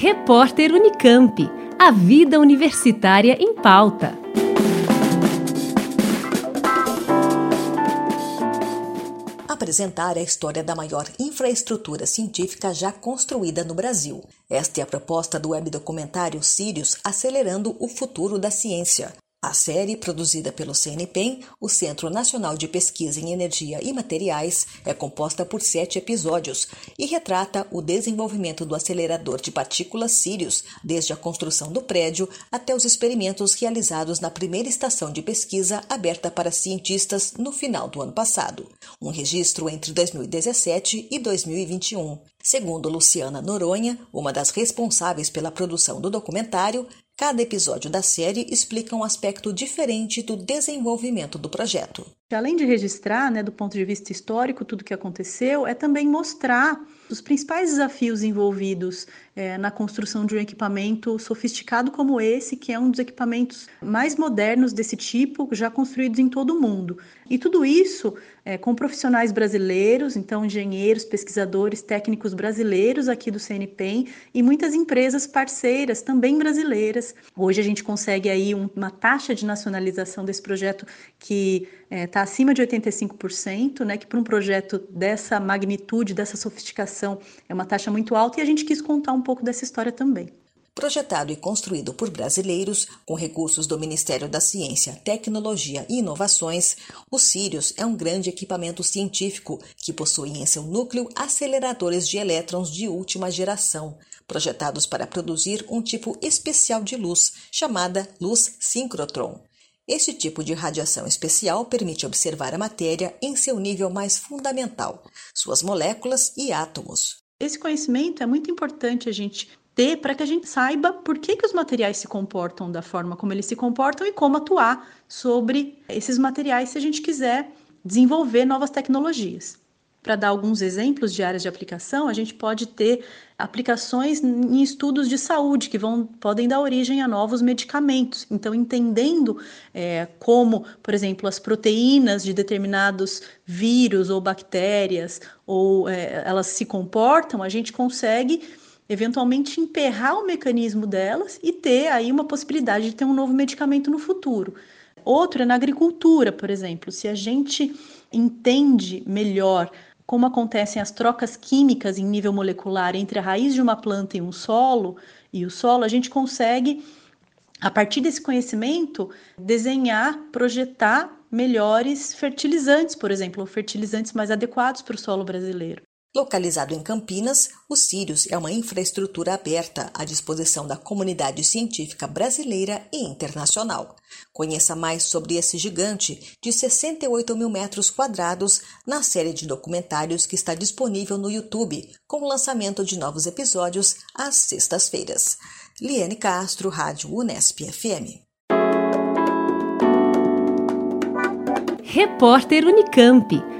Repórter Unicamp. A vida universitária em pauta. Apresentar a história da maior infraestrutura científica já construída no Brasil. Esta é a proposta do webdocumentário Sirius Acelerando o Futuro da Ciência, a série, produzida pelo CNPEM, o Centro Nacional de Pesquisa em Energia e Materiais, é composta por sete episódios e retrata o desenvolvimento do acelerador de partículas Sirius, desde a construção do prédio até os experimentos realizados na primeira estação de pesquisa aberta para cientistas no final do ano passado. Um registro entre 2017 e 2021. Segundo Luciana Noronha, uma das responsáveis pela produção do documentário, cada episódio da série explica um aspecto diferente do desenvolvimento do projeto. Além de registrar, né, do ponto de vista histórico, tudo o que aconteceu, é também mostrar os principais desafios envolvidos é, na construção de um equipamento sofisticado como esse, que é um dos equipamentos mais modernos desse tipo, já construídos em todo o mundo. E tudo isso é, com profissionais brasileiros, então engenheiros, pesquisadores, técnicos brasileiros aqui do CNPEM e muitas empresas parceiras também brasileiras. Hoje a gente consegue aí uma taxa de nacionalização desse projeto que está é, tá acima de 85%, né, que para um projeto dessa magnitude, dessa sofisticação, é uma taxa muito alta, e a gente quis contar um pouco dessa história também. Projetado e construído por brasileiros, com recursos do Ministério da Ciência, Tecnologia e Inovações, o Sirius é um grande equipamento científico que possui em seu núcleo aceleradores de elétrons de última geração, projetados para produzir um tipo especial de luz, chamada luz síncrotron. Este tipo de radiação especial permite observar a matéria em seu nível mais fundamental, suas moléculas e átomos. Esse conhecimento é muito importante a gente ter para que a gente saiba por que, que os materiais se comportam da forma como eles se comportam e como atuar sobre esses materiais se a gente quiser desenvolver novas tecnologias. Para dar alguns exemplos de áreas de aplicação, a gente pode ter aplicações em estudos de saúde que vão, podem dar origem a novos medicamentos. Então, entendendo é, como, por exemplo, as proteínas de determinados vírus ou bactérias ou é, elas se comportam, a gente consegue eventualmente emperrar o mecanismo delas e ter aí uma possibilidade de ter um novo medicamento no futuro. Outro é na agricultura, por exemplo, se a gente entende melhor como acontecem as trocas químicas em nível molecular entre a raiz de uma planta e um solo, e o solo, a gente consegue, a partir desse conhecimento, desenhar, projetar melhores fertilizantes, por exemplo, fertilizantes mais adequados para o solo brasileiro. Localizado em Campinas, o Sirius é uma infraestrutura aberta à disposição da comunidade científica brasileira e internacional. Conheça mais sobre esse gigante de 68 mil metros quadrados na série de documentários que está disponível no YouTube, com o lançamento de novos episódios às sextas-feiras. Liane Castro, Rádio Unesp FM. Repórter Unicamp.